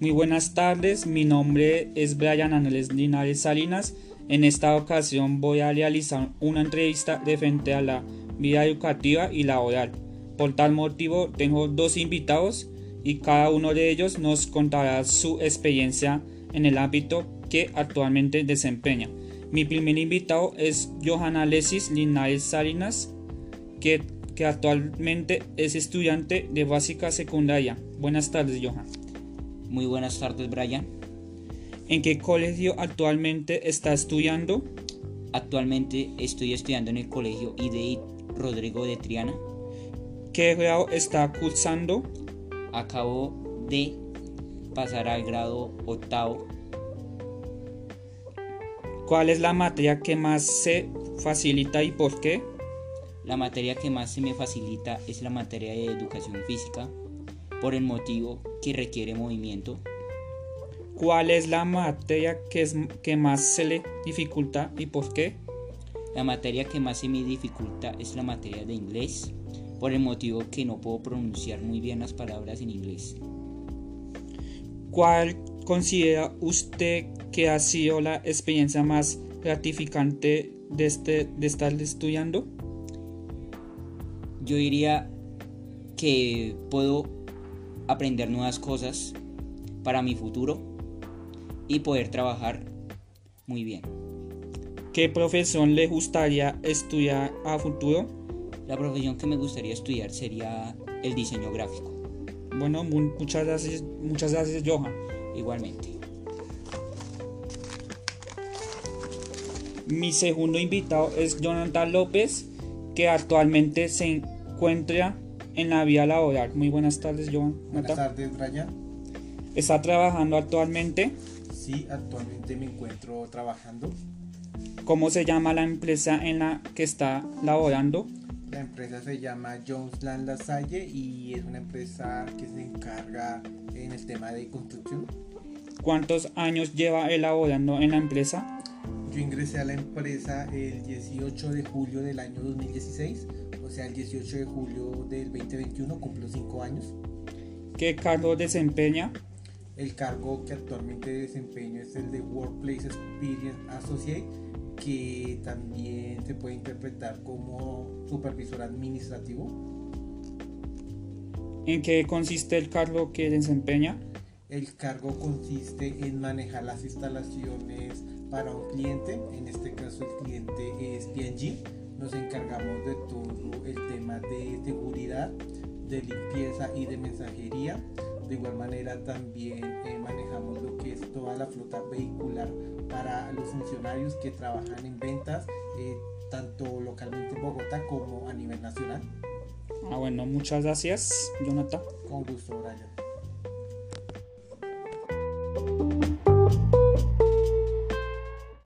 Muy buenas tardes, mi nombre es Brian Aneles Linares Salinas. En esta ocasión voy a realizar una entrevista frente a la vida educativa y laboral. Por tal motivo tengo dos invitados y cada uno de ellos nos contará su experiencia en el ámbito que actualmente desempeña. Mi primer invitado es Johanna Lesis Linares Salinas, que, que actualmente es estudiante de básica secundaria. Buenas tardes, Johanna. Muy buenas tardes, Brian. ¿En qué colegio actualmente está estudiando? Actualmente estoy estudiando en el colegio IDEI Rodrigo de Triana. ¿Qué grado está cursando? Acabo de pasar al grado octavo. ¿Cuál es la materia que más se facilita y por qué? La materia que más se me facilita es la materia de educación física por el motivo que requiere movimiento. ¿Cuál es la materia que, es, que más se le dificulta y por qué? La materia que más se me dificulta es la materia de inglés, por el motivo que no puedo pronunciar muy bien las palabras en inglés. ¿Cuál considera usted que ha sido la experiencia más gratificante de, este, de estar estudiando? Yo diría que puedo aprender nuevas cosas para mi futuro y poder trabajar muy bien. ¿Qué profesión le gustaría estudiar a futuro? La profesión que me gustaría estudiar sería el diseño gráfico. Bueno, muchas gracias, muchas gracias Johan. Igualmente. Mi segundo invitado es Jonathan López, que actualmente se encuentra en la vía laboral. Muy buenas tardes, Joan. Buenas tardes, Brian. ¿Está trabajando actualmente? Sí, actualmente me encuentro trabajando. ¿Cómo se llama la empresa en la que está laborando? La empresa se llama Jones Land Lasalle y es una empresa que se encarga en el tema de construcción. ¿Cuántos años lleva elaborando en la empresa? Yo ingresé a la empresa el 18 de julio del año 2016 o sea, el 18 de julio del 2021 cumplo 5 años. ¿Qué cargo desempeña? El cargo que actualmente desempeño es el de Workplace Experience Associate, que también se puede interpretar como supervisor administrativo. ¿En qué consiste el cargo que desempeña? El cargo consiste en manejar las instalaciones para un cliente, en este caso el cliente es PNG nos encargamos de todo el tema de seguridad, de limpieza y de mensajería. De igual manera también eh, manejamos lo que es toda la flota vehicular para los funcionarios que trabajan en ventas, eh, tanto localmente en Bogotá como a nivel nacional. Ah, bueno, muchas gracias, Jonathan. Con gusto, Brian.